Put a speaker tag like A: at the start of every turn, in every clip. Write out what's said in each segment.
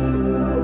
A: Thank you.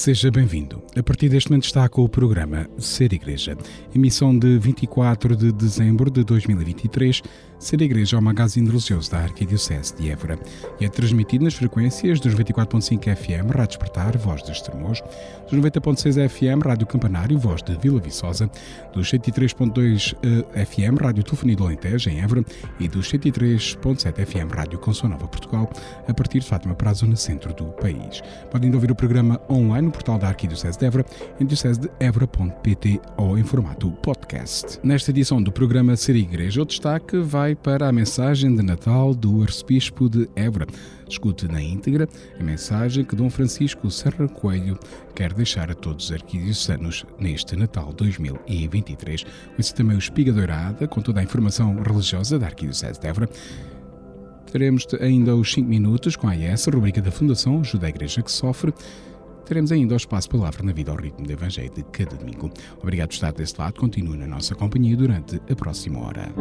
A: Seja bem-vindo. A partir deste momento está com o programa Ser Igreja, emissão de 24 de dezembro de 2023. Ser Igreja é o magazine religioso da Arquidiocese de Évora e é transmitido nas frequências dos 24.5 FM, Rádio Despertar, Voz de Estremoz, dos 90.6 FM, Rádio Campanário, Voz de Vila Viçosa, dos 103.2 eh, FM, Rádio Telefonia do Alentejo, em Évora, e dos 103.7 FM, Rádio Consol Nova Portugal, a partir de Fátima para a zona centro do país. Podem ouvir o programa online no portal da Arquidiocese de Évora, em diocesedeevora.pt ou em formato podcast. Nesta edição do programa Ser Igreja, o destaque vai para a mensagem de Natal do Arcebispo de Évora. Escute na íntegra a mensagem que Dom Francisco Serra Coelho quer deixar a todos os arquidiocesanos neste Natal 2023. Conhece também o Espiga Dourada, com toda a informação religiosa da Arquidiocese de Évora. Teremos ainda os 5 minutos com a AES, rubrica da Fundação Ajuda a Igreja que Sofre. Teremos ainda o espaço Palavra na Vida ao Ritmo do Evangelho de cada domingo. Obrigado por estar deste lado. Continue na nossa companhia durante a próxima hora.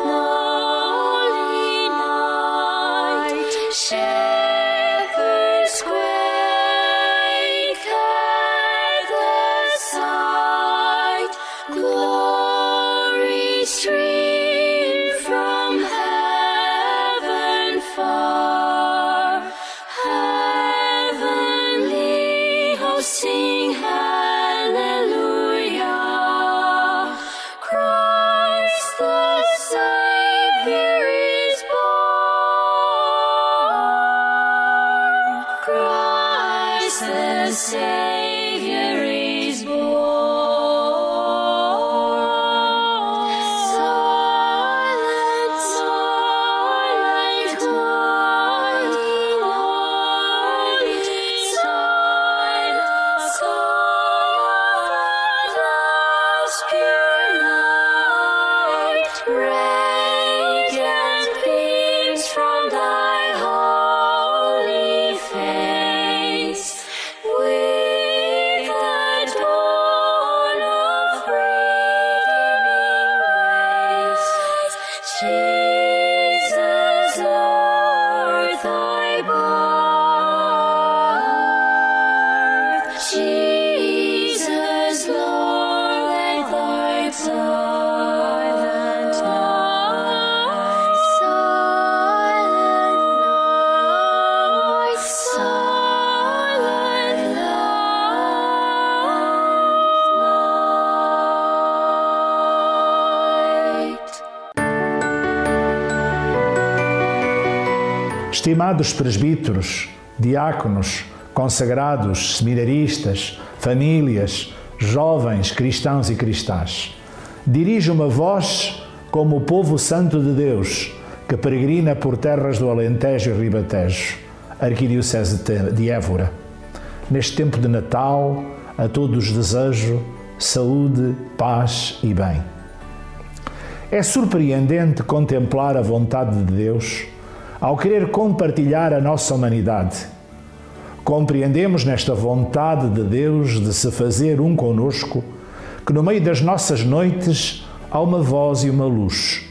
A: last.
B: Estimados presbíteros, diáconos, consagrados, seminaristas, famílias, jovens cristãos e cristãs, dirijo-me a vós como o povo santo de Deus que peregrina por terras do Alentejo e Ribatejo, Arquidiocese de Évora. Neste tempo de Natal, a todos desejo saúde, paz e bem. É surpreendente contemplar a vontade de Deus ao querer compartilhar a nossa humanidade. Compreendemos nesta vontade de Deus de se fazer um conosco que no meio das nossas noites há uma voz e uma luz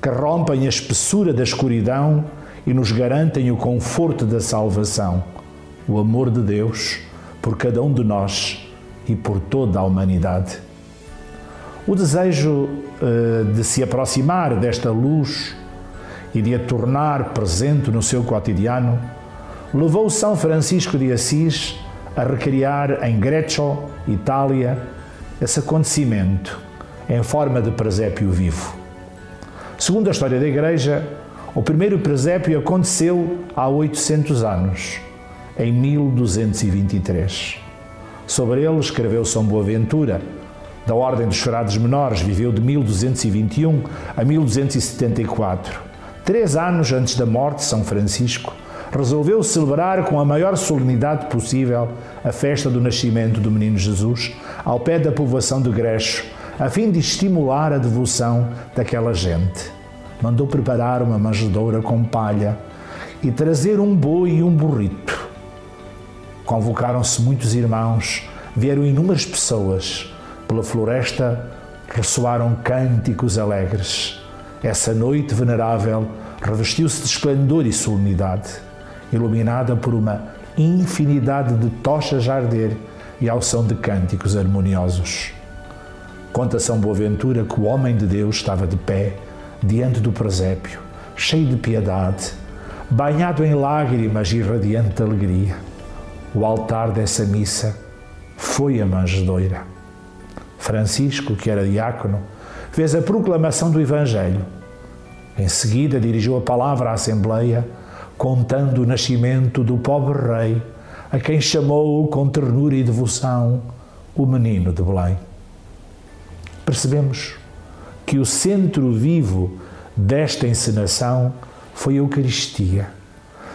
B: que rompem a espessura da escuridão e nos garantem o conforto da salvação, o amor de Deus por cada um de nós e por toda a humanidade. O desejo uh, de se aproximar desta luz e de a tornar presente no seu cotidiano levou São Francisco de Assis a recriar em Greccio, Itália, esse acontecimento em forma de presépio vivo. Segundo a história da Igreja, o primeiro presépio aconteceu há 800 anos, em 1223. Sobre ele escreveu São Boaventura, da Ordem dos Frades Menores, viveu de 1221 a 1274. Três anos antes da morte de São Francisco, resolveu celebrar com a maior solenidade possível a festa do nascimento do menino Jesus ao pé da povoação de Grecho, a fim de estimular a devoção daquela gente. Mandou preparar uma manjedoura com palha e trazer um boi e um burrito. Convocaram-se muitos irmãos, vieram inúmeras pessoas. Pela floresta ressoaram cânticos alegres. Essa noite venerável revestiu-se de esplendor e solenidade, iluminada por uma infinidade de tochas a arder e ao som de cânticos harmoniosos. Conta São Boaventura que o homem de Deus estava de pé diante do presépio, cheio de piedade, banhado em lágrimas e radiante de alegria. O altar dessa missa foi a manjedoura. Francisco, que era diácono, fez a proclamação do Evangelho. Em seguida, dirigiu a palavra à Assembleia, contando o nascimento do pobre rei, a quem chamou com ternura e devoção o menino de Belém percebemos que o centro vivo desta encenação foi a Eucaristia,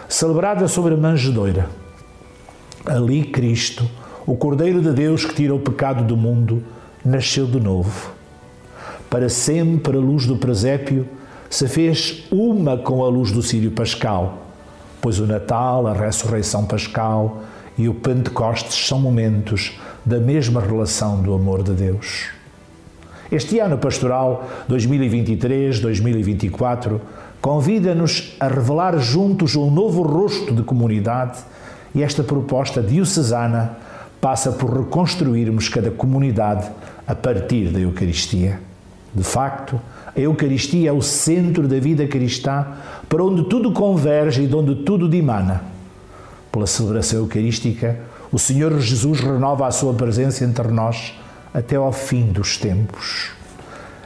B: celebrada sobre a manjedoura. Ali Cristo, o Cordeiro de Deus que tira o pecado do mundo, nasceu de novo. Para sempre a luz do presépio se fez uma com a luz do Sírio Pascal, pois o Natal, a ressurreição pascal e o Pentecostes são momentos da mesma relação do amor de Deus. Este ano pastoral 2023-2024 convida-nos a revelar juntos um novo rosto de comunidade e esta proposta diocesana passa por reconstruirmos cada comunidade a partir da Eucaristia. De facto, a Eucaristia é o centro da vida cristã para onde tudo converge e de onde tudo dimana. Pela celebração eucarística, o Senhor Jesus renova a sua presença entre nós até ao fim dos tempos.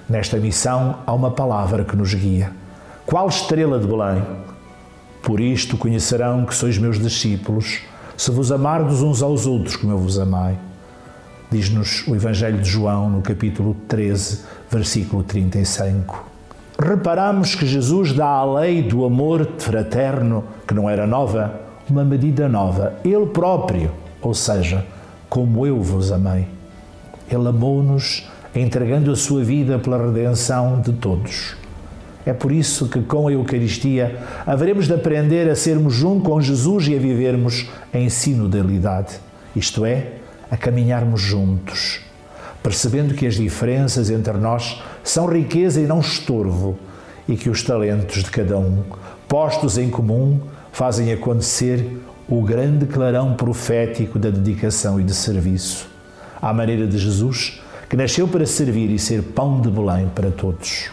B: Nesta missão há uma palavra que nos guia. Qual estrela de Belém? Por isto conhecerão que sois meus discípulos, se vos amardes uns aos outros como eu vos amai. Diz-nos o Evangelho de João, no capítulo 13, versículo 35. Reparamos que Jesus dá à lei do amor fraterno, que não era nova, uma medida nova, Ele próprio, ou seja, como eu vos amei. Ele amou-nos entregando a sua vida pela redenção de todos. É por isso que com a Eucaristia haveremos de aprender a sermos junto com Jesus e a vivermos em sinodalidade, isto é, a caminharmos juntos, percebendo que as diferenças entre nós são riqueza e não estorvo, e que os talentos de cada um, postos em comum, fazem acontecer o grande clarão profético da dedicação e de serviço à maneira de Jesus, que nasceu para servir e ser pão de Belém para todos.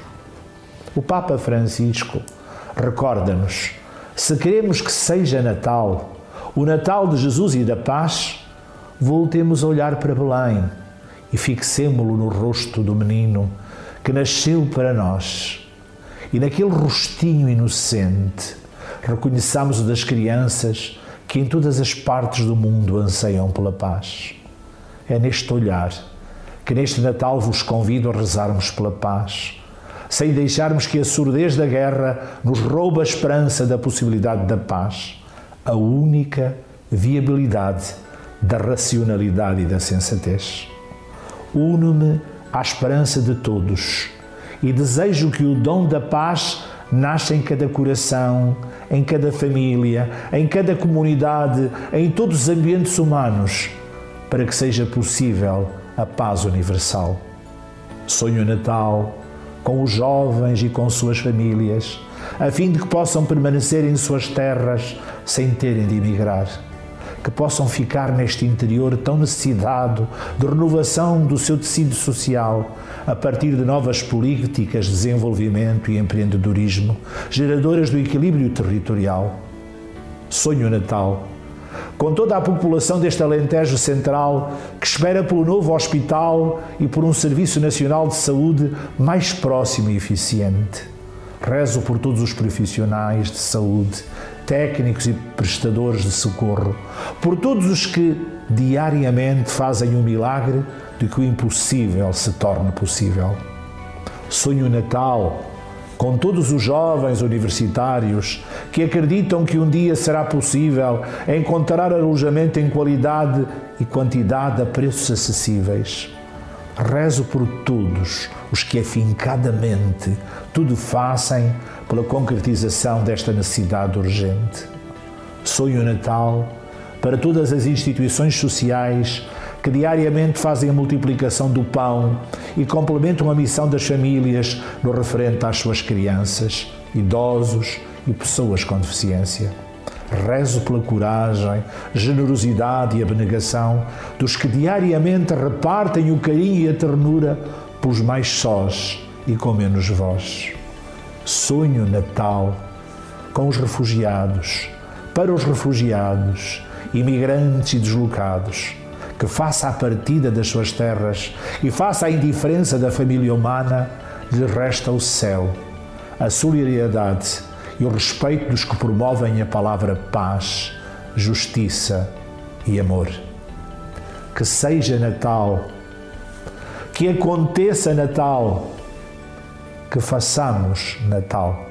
B: O Papa Francisco recorda-nos: se queremos que seja Natal, o Natal de Jesus e da paz, voltemos a olhar para Belém e fixemo-lo no rosto do menino que nasceu para nós. E naquele rostinho inocente, reconheçamos o das crianças que em todas as partes do mundo anseiam pela paz. É neste olhar que neste Natal vos convido a rezarmos pela paz, sem deixarmos que a surdez da guerra nos roube a esperança da possibilidade da paz, a única viabilidade da racionalidade e da sensatez. Uno-me à esperança de todos e desejo que o dom da paz nasça em cada coração, em cada família, em cada comunidade, em todos os ambientes humanos, para que seja possível a paz universal. Sonho Natal com os jovens e com suas famílias, a fim de que possam permanecer em suas terras sem terem de emigrar. Que possam ficar neste interior tão necessitado de renovação do seu tecido social, a partir de novas políticas de desenvolvimento e empreendedorismo, geradoras do equilíbrio territorial. Sonho Natal com toda a população deste Alentejo Central que espera pelo novo hospital e por um Serviço Nacional de Saúde mais próximo e eficiente. Rezo por todos os profissionais de saúde, técnicos e prestadores de socorro, por todos os que diariamente fazem o milagre de que o impossível se torne possível. Sonho Natal com todos os jovens universitários que acreditam que um dia será possível encontrar alojamento em qualidade e quantidade a preços acessíveis. Rezo por todos os que afincadamente tudo fazem pela concretização desta necessidade urgente. Sonho Natal para todas as instituições sociais que diariamente fazem a multiplicação do pão e complementam a missão das famílias no referente às suas crianças, idosos e pessoas com deficiência. Rezo pela coragem, generosidade e abnegação dos que diariamente repartem o carinho e a ternura pelos mais sós e com menos voz. Sonho Natal com os refugiados, para os refugiados, imigrantes e deslocados que faça a partida das suas terras e faça a indiferença da família humana, lhe resta o céu, a solidariedade e o respeito dos que promovem a palavra paz, justiça e amor. Que seja Natal, que aconteça Natal, que façamos Natal.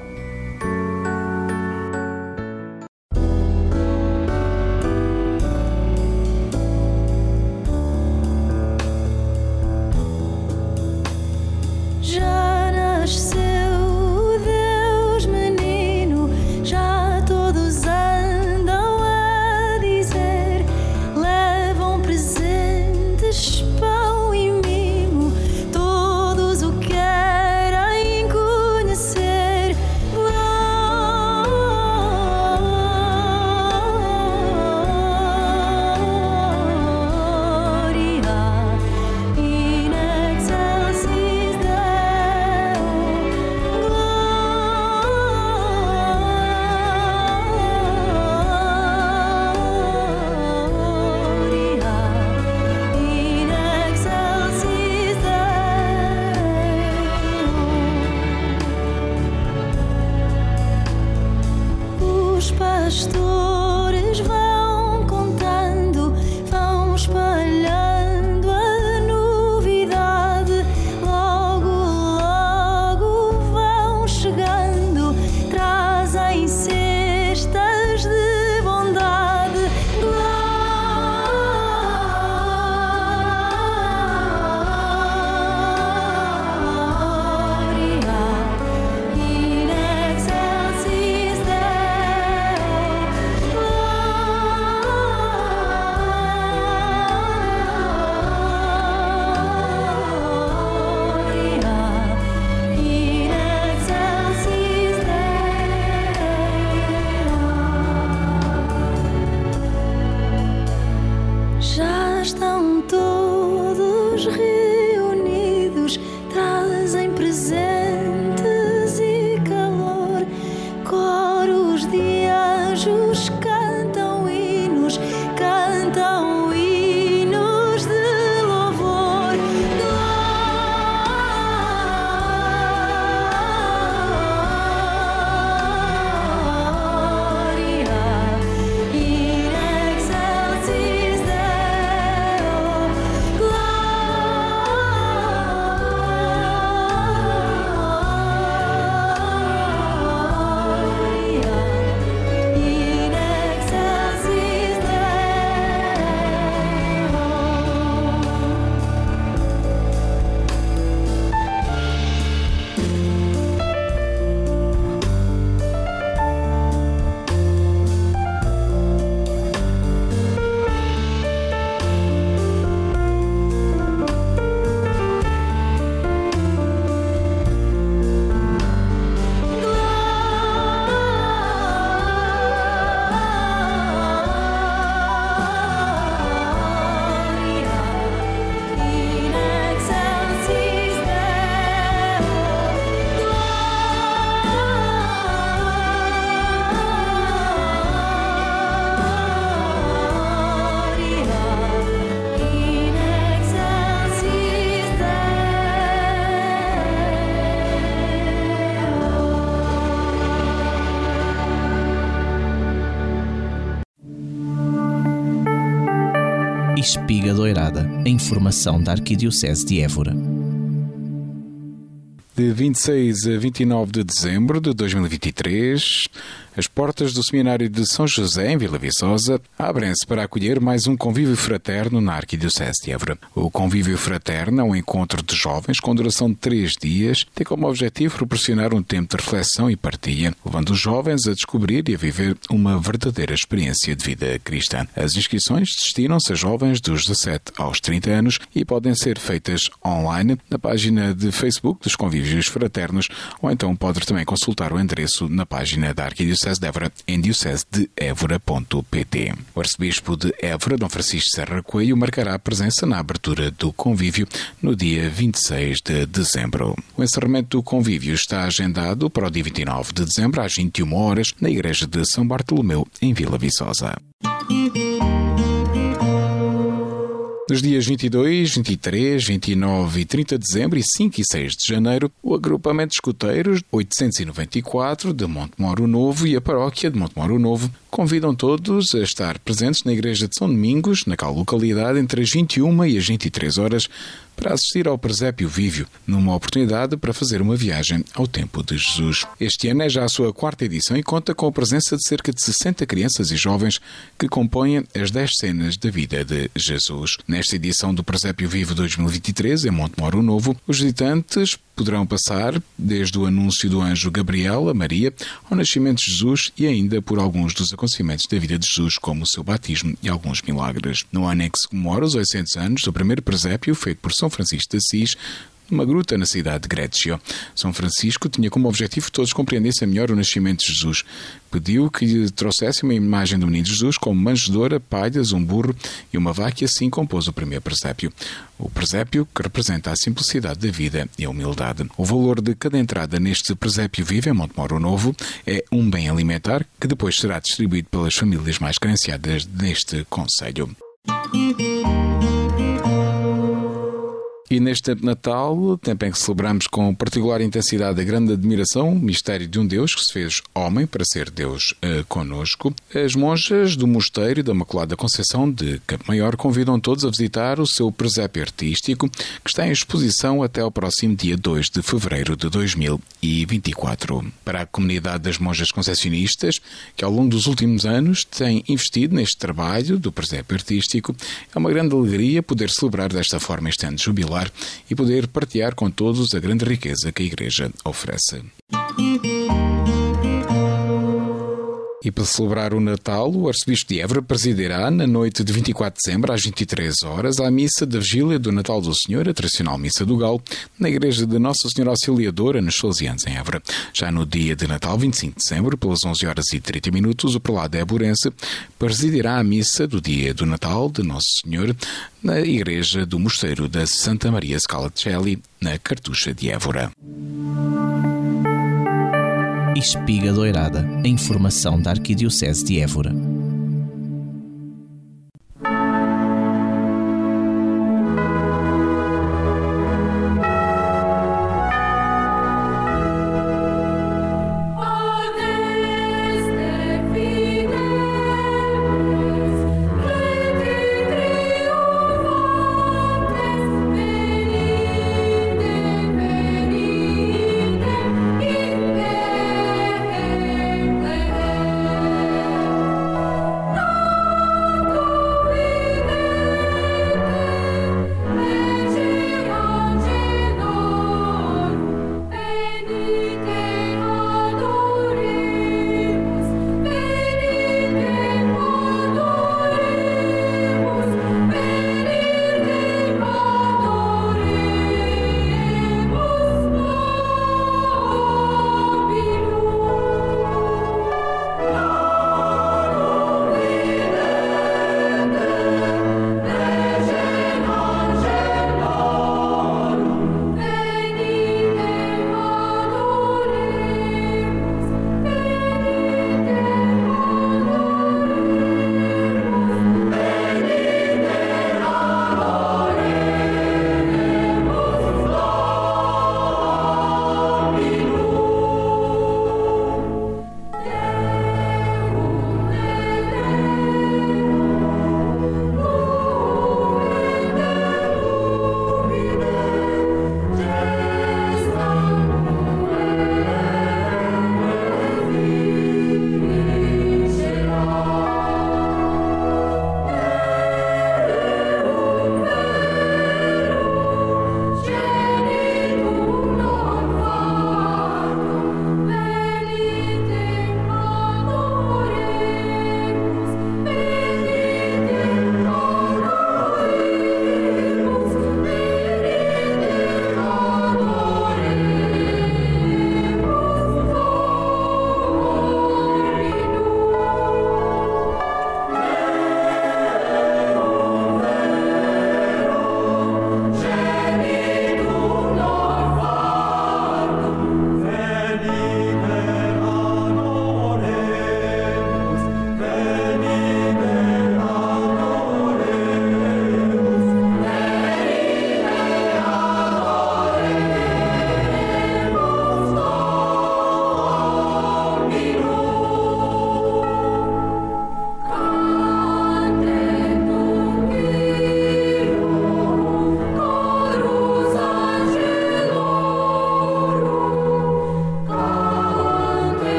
C: Informação da Arquidiocese de Évora.
D: De 26 a 29 de dezembro de 2023, as portas do Seminário de São José, em Vila Viçosa, abrem-se para acolher mais um convívio fraterno na Arquidiocese de Évora. O convívio fraterno é um encontro de jovens com duração de três dias, tem como objetivo proporcionar um tempo de reflexão e partilha, levando os jovens a descobrir e a viver uma verdadeira experiência de vida cristã. As inscrições destinam-se a jovens dos 17 aos 30 anos e podem ser feitas online na página de Facebook dos Convívios Fraternos ou então pode também consultar o endereço na página da Arquidiocese Diocese de Évora em diocesedeevora.pt. O arcebispo de Évora, Dom Francisco Serra Coelho, marcará a presença na abertura do convívio no dia 26 de dezembro. O encerramento do convívio está agendado para o dia 29 de dezembro às 21 horas na Igreja de São Bartolomeu, em Vila Viçosa. Nos dias 22, 23, 29 e 30 de dezembro e 5 e 6 de janeiro, o agrupamento de escuteiros 894 de Montemoro Novo e a paróquia de Montemoro Novo convidam todos a estar presentes na Igreja de São Domingos, naquela localidade, entre as 21 e as 23 horas, para assistir ao presépio vívio, numa oportunidade para fazer uma viagem ao tempo de Jesus. Este ano é já a sua quarta edição e conta com a presença de cerca de 60 crianças e jovens que compõem as 10 cenas da vida de Jesus. Nesta edição do Presépio Vivo 2023, em Montemoro Novo, os visitantes poderão passar desde o anúncio do anjo Gabriel a Maria ao nascimento de Jesus e ainda por alguns dos acontecimentos da vida de Jesus, como o seu batismo e alguns milagres. No anexo comemora os 800 anos do primeiro presépio feito por São Francisco de Assis, numa gruta na cidade de Greccio. São Francisco tinha como objetivo que todos compreendessem melhor o nascimento de Jesus. Pediu que lhe trouxesse uma imagem do menino Jesus com manjedora, palhas, um burro e uma vaca e assim compôs o primeiro presépio. O presépio que representa a simplicidade da vida e a humildade. O valor de cada entrada neste presépio vivo em Montemoro Novo é um bem alimentar que depois será distribuído pelas famílias mais carenciadas deste conselho. E neste tempo de Natal, tempo em que celebramos com particular intensidade a grande admiração o mistério de um Deus que se fez homem para ser Deus uh, conosco, as monjas do Mosteiro da Maculada Conceição de Campo Maior convidam todos a visitar o seu presépio artístico, que está em exposição até ao próximo dia 2 de fevereiro de 2024. Para a comunidade das monjas concessionistas, que ao longo dos últimos anos tem investido neste trabalho do presépio artístico, é uma grande alegria poder celebrar desta forma este ano de e poder partilhar com todos a grande riqueza que a Igreja oferece. E para celebrar o Natal, o Arcebispo de Évora presidirá, na noite de 24 de dezembro, às 23 horas, a missa da Vigília do Natal do Senhor, a tradicional Missa do Galo, na Igreja de Nossa Senhora Auxiliadora, nos Salesianos, em Évora. Já no dia de Natal, 25 de dezembro, pelas 11 horas e 30 minutos, o prelado Éborense presidirá a missa do dia do Natal de Nosso Senhor, na Igreja do Mosteiro da Santa Maria Scalacelli, na Cartucha de Évora.
C: Espiga Doirada, a informação da Arquidiocese de Évora.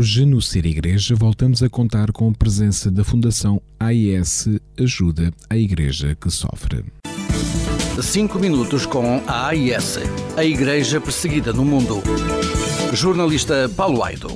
D: Hoje, no Ser Igreja, voltamos a contar com a presença da Fundação AIS Ajuda a Igreja que Sofre.
E: Cinco minutos com a AIS, a Igreja Perseguida no Mundo. Jornalista Paulo Aido.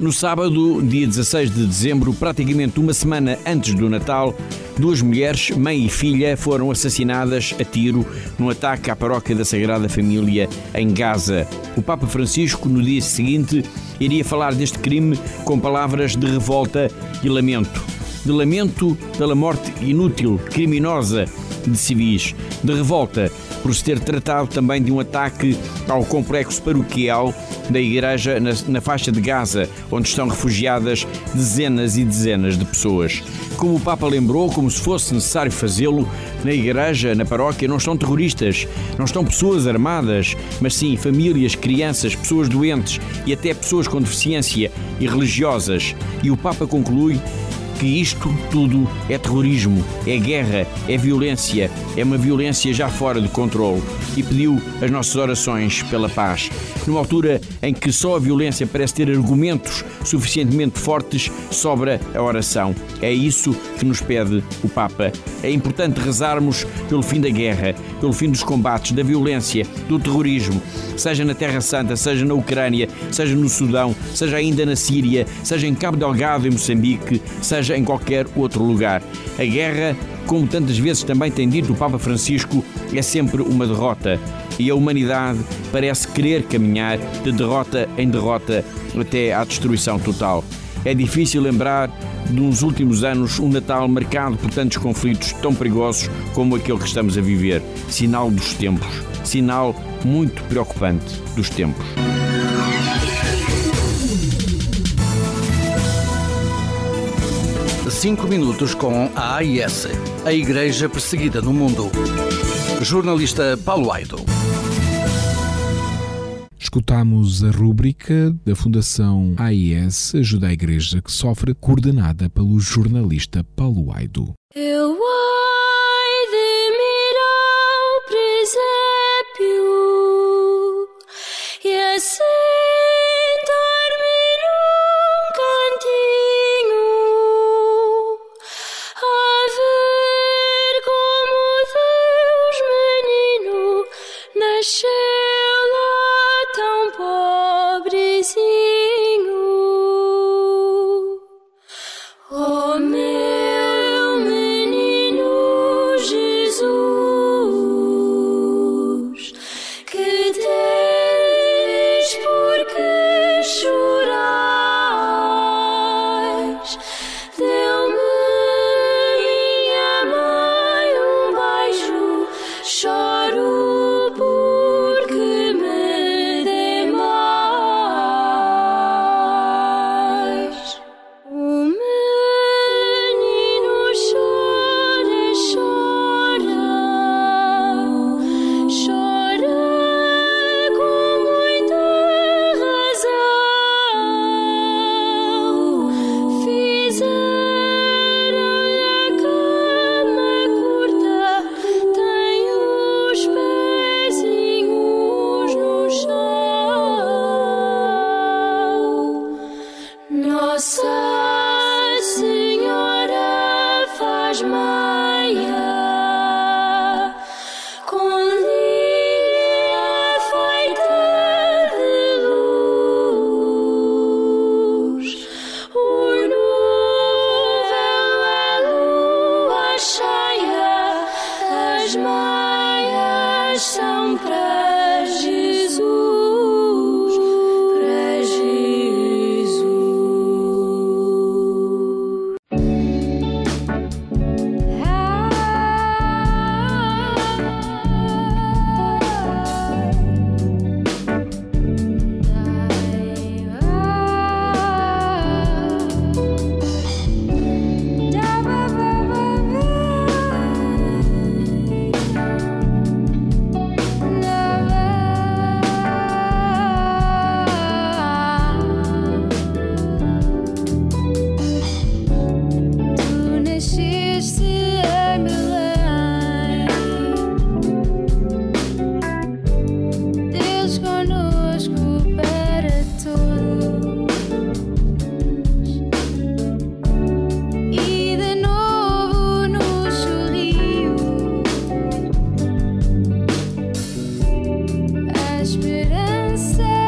F: No sábado, dia 16 de dezembro, praticamente uma semana antes do Natal, duas mulheres, mãe e filha, foram assassinadas a tiro num ataque à paróquia da Sagrada Família em Gaza. O Papa Francisco, no dia seguinte, iria falar deste crime com palavras de revolta e lamento. De lamento pela morte inútil, criminosa de civis, de revolta por se ter tratado também de um ataque ao complexo paroquial da igreja na, na, faixa de Gaza, onde estão refugiadas dezenas e dezenas de pessoas. Como o Papa lembrou, como se fosse necessário fazê-lo, na igreja, na paróquia, não estão terroristas, não estão pessoas armadas, mas sim famílias, crianças, pessoas doentes e até pessoas com deficiência e religiosas. E o Papa conclui que isto tudo é terrorismo, é guerra, é violência, é uma violência já fora de controle e pediu as nossas orações pela paz. Numa altura em que só a violência parece ter argumentos suficientemente fortes, sobra a oração. É isso que nos pede o Papa. É importante rezarmos pelo fim da guerra, pelo fim dos combates, da violência, do terrorismo, seja na Terra Santa, seja na Ucrânia, seja no Sudão, seja ainda na Síria, seja em Cabo Delgado, em Moçambique, seja em qualquer outro lugar. A guerra, como tantas vezes também tem dito o Papa Francisco, é sempre uma derrota. E a humanidade parece querer caminhar de derrota em derrota até à destruição total. É difícil lembrar uns últimos anos um Natal marcado por tantos conflitos tão perigosos como aquele que estamos a viver. Sinal dos tempos. Sinal muito preocupante dos tempos.
E: Cinco minutos com a AIS, a Igreja Perseguida no Mundo. Jornalista Paulo Aido.
D: Escutamos a rúbrica da Fundação AIS Ajuda a Igreja que sofre, coordenada pelo jornalista Paulo Aido.
A: Eu esperança.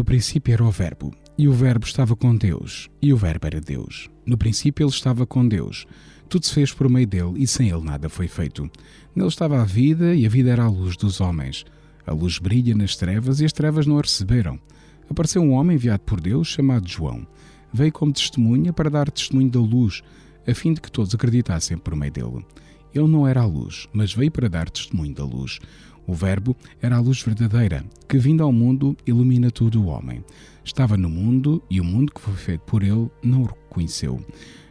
D: No princípio era o Verbo, e o Verbo estava com Deus, e o Verbo era Deus. No princípio ele estava com Deus. Tudo se fez por meio dele, e sem ele nada foi feito. Nele estava a vida, e a vida era a luz dos homens. A luz brilha nas trevas, e as trevas não a receberam. Apareceu um homem enviado por Deus, chamado João. Veio como testemunha para dar testemunho da luz, a fim de que todos acreditassem por meio dele. Ele não era a luz, mas veio para dar testemunho da luz. O Verbo era a luz verdadeira, que vindo ao mundo ilumina todo o homem. Estava no mundo e o mundo que foi feito por ele não o reconheceu.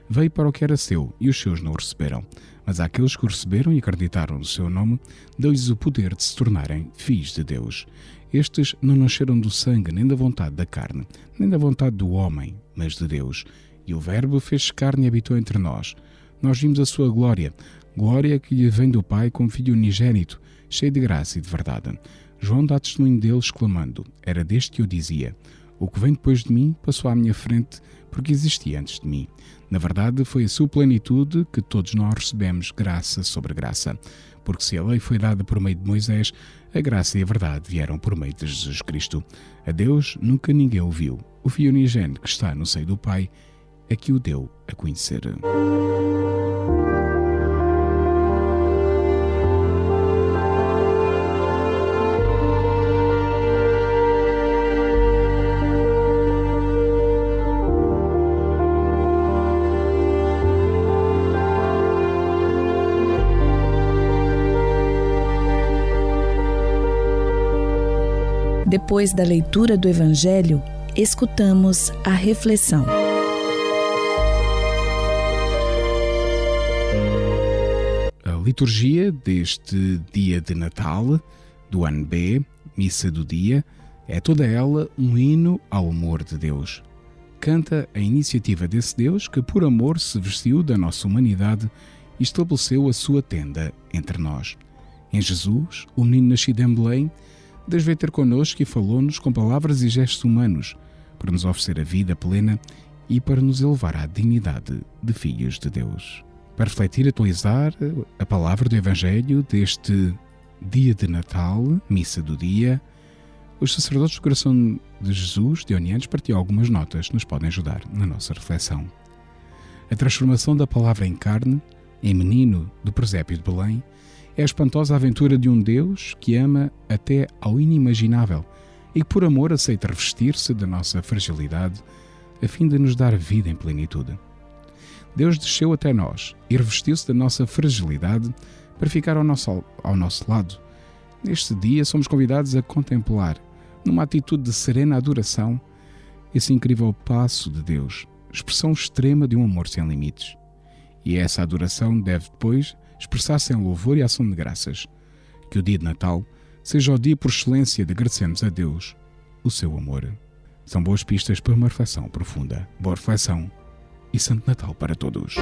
D: Veio para o que era seu e os seus não o receberam. Mas àqueles que o receberam e acreditaram no seu nome, deu-lhes o poder de se tornarem filhos de Deus. Estes não nasceram do sangue, nem da vontade da carne, nem da vontade do homem, mas de Deus. E o Verbo fez carne e habitou entre nós. Nós vimos a sua glória, glória que lhe vem do Pai como filho unigênito, cheio de graça e de verdade. João dá testemunho dele, exclamando: Era deste que eu dizia: O que vem depois de mim passou à minha frente, porque existia antes de mim. Na verdade, foi a sua plenitude que todos nós recebemos graça sobre graça. Porque se a lei foi dada por meio de Moisés, a graça e a verdade vieram por meio de Jesus Cristo. A Deus nunca ninguém ouviu. O Filho unigênito que está no seio do Pai é que o deu a conhecer.
G: Depois da leitura do Evangelho, escutamos a reflexão.
D: A liturgia deste dia de Natal, do ano B, Missa do Dia, é toda ela um hino ao amor de Deus. Canta a iniciativa desse Deus que, por amor, se vestiu da nossa humanidade e estabeleceu a sua tenda entre nós. Em Jesus, o menino nascido em Belém, Deus veio ter connosco e falou-nos com palavras e gestos humanos para nos oferecer a vida plena e para nos elevar à dignidade de filhos de Deus. Para refletir e atualizar a palavra do Evangelho deste dia de Natal, missa do dia, os sacerdotes do coração de Jesus, de Onianos, partiam algumas notas que nos podem ajudar na nossa reflexão. A transformação da palavra em carne, em menino do presépio de Belém, é a espantosa aventura de um Deus que ama até ao inimaginável e que, por amor, aceita revestir-se da nossa fragilidade a fim de nos dar vida em plenitude. Deus desceu até nós e revestiu-se da nossa fragilidade para ficar ao nosso, ao nosso lado. Neste dia, somos convidados a contemplar, numa atitude de serena adoração, esse incrível passo de Deus, expressão extrema de um amor sem limites. E essa adoração deve depois expressassem louvor e ação de graças. Que o dia de Natal seja o dia por excelência de agradecermos a Deus o seu amor. São boas pistas para uma reflexão profunda. Boa reflexão e Santo Natal para todos.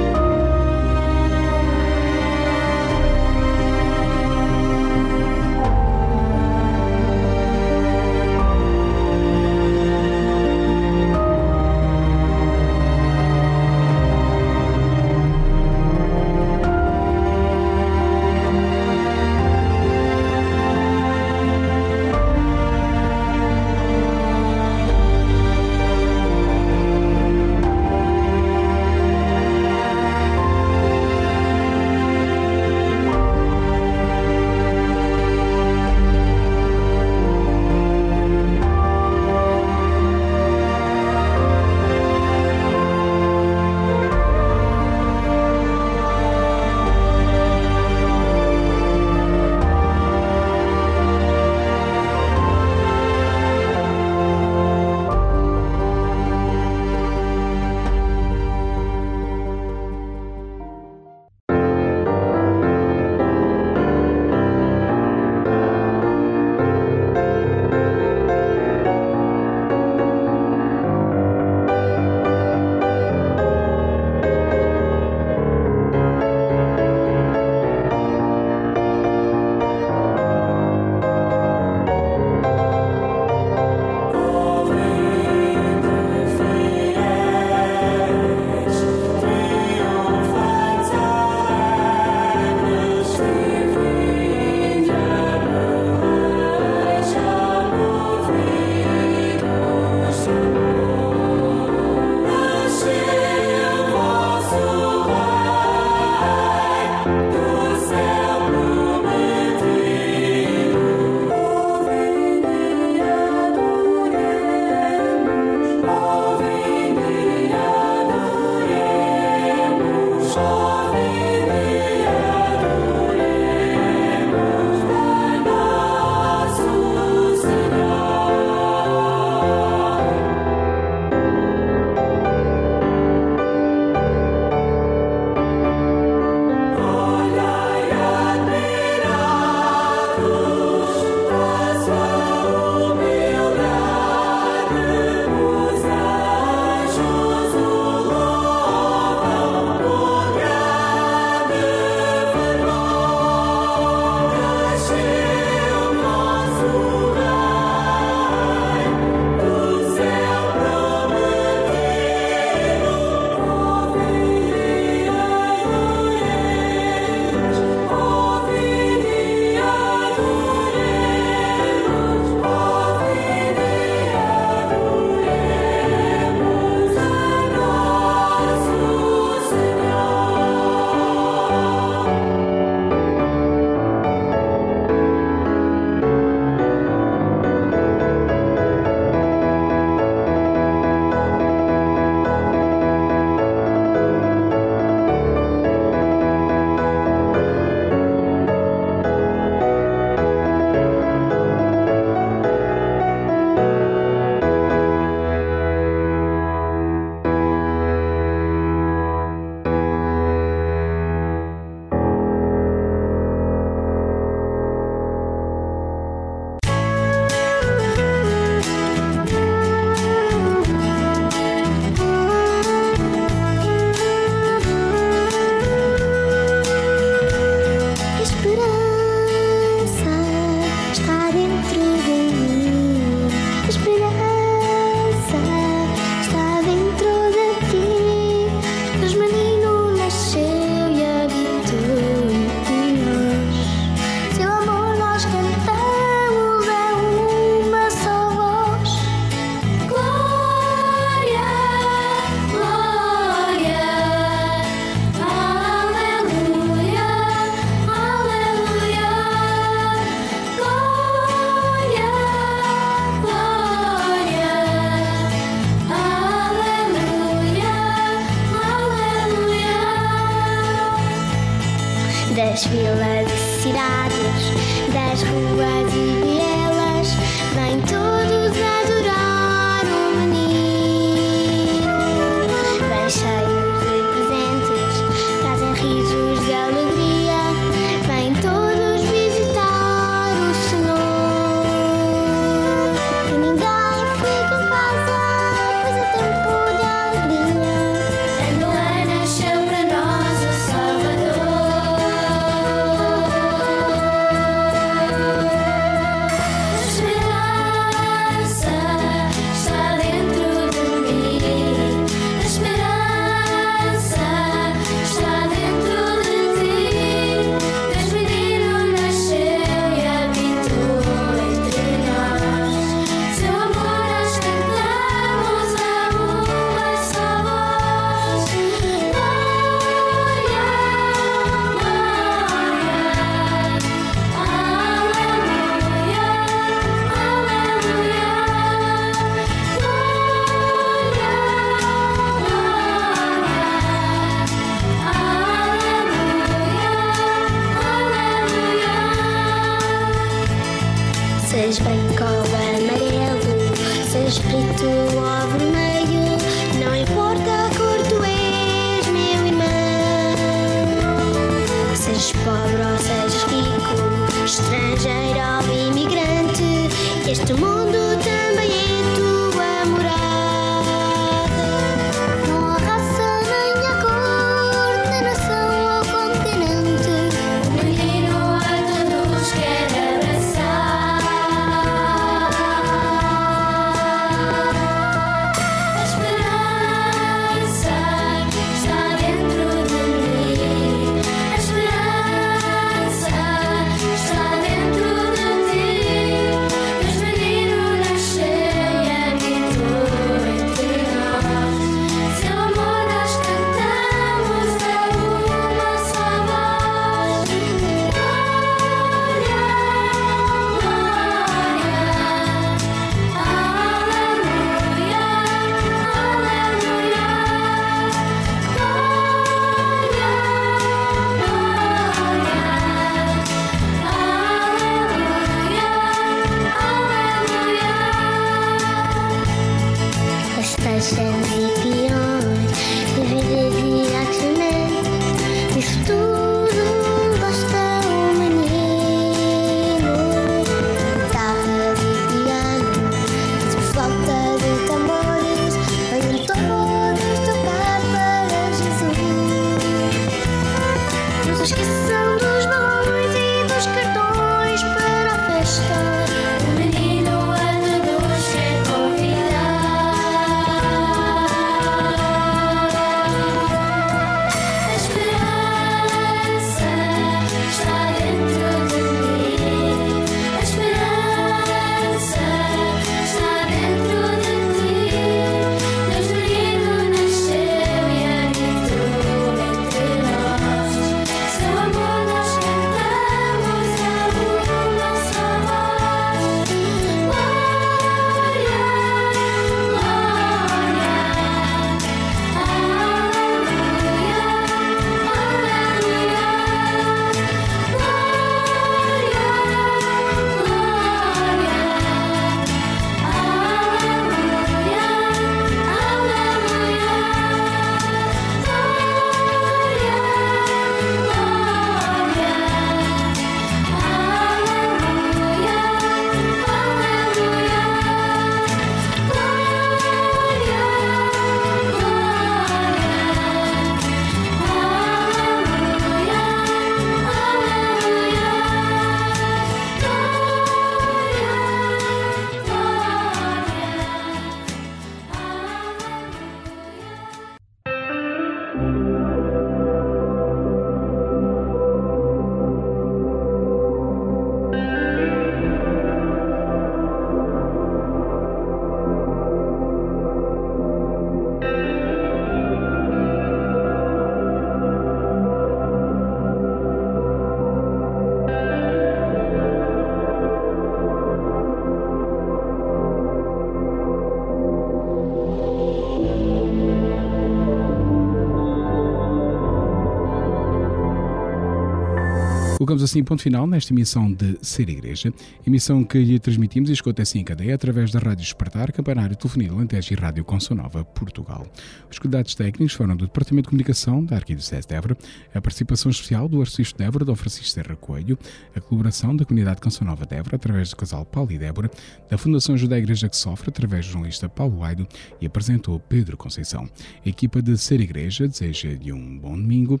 D: Colocamos assim ponto final nesta emissão de Ser Igreja, emissão que lhe transmitimos e escuta assim em cadeia através da Rádio Espartar, Campanário, Telefonia Alentejo e Rádio Consonova, Portugal. Os cuidados técnicos foram do Departamento de Comunicação da Arquidiocese de Évora, a participação especial do Arcebispo de Évora, Dom Francisco Serra Coelho, a colaboração da Comunidade Consonova de Évora, através do casal Paulo e Débora, da Fundação Judé Igreja que Sofre, através do jornalista Paulo Aido e apresentou Pedro Conceição. A equipa de Ser Igreja deseja-lhe um bom domingo,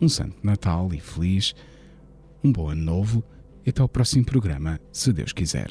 D: um santo Natal e feliz um bom ano novo e até ao próximo programa, se Deus quiser.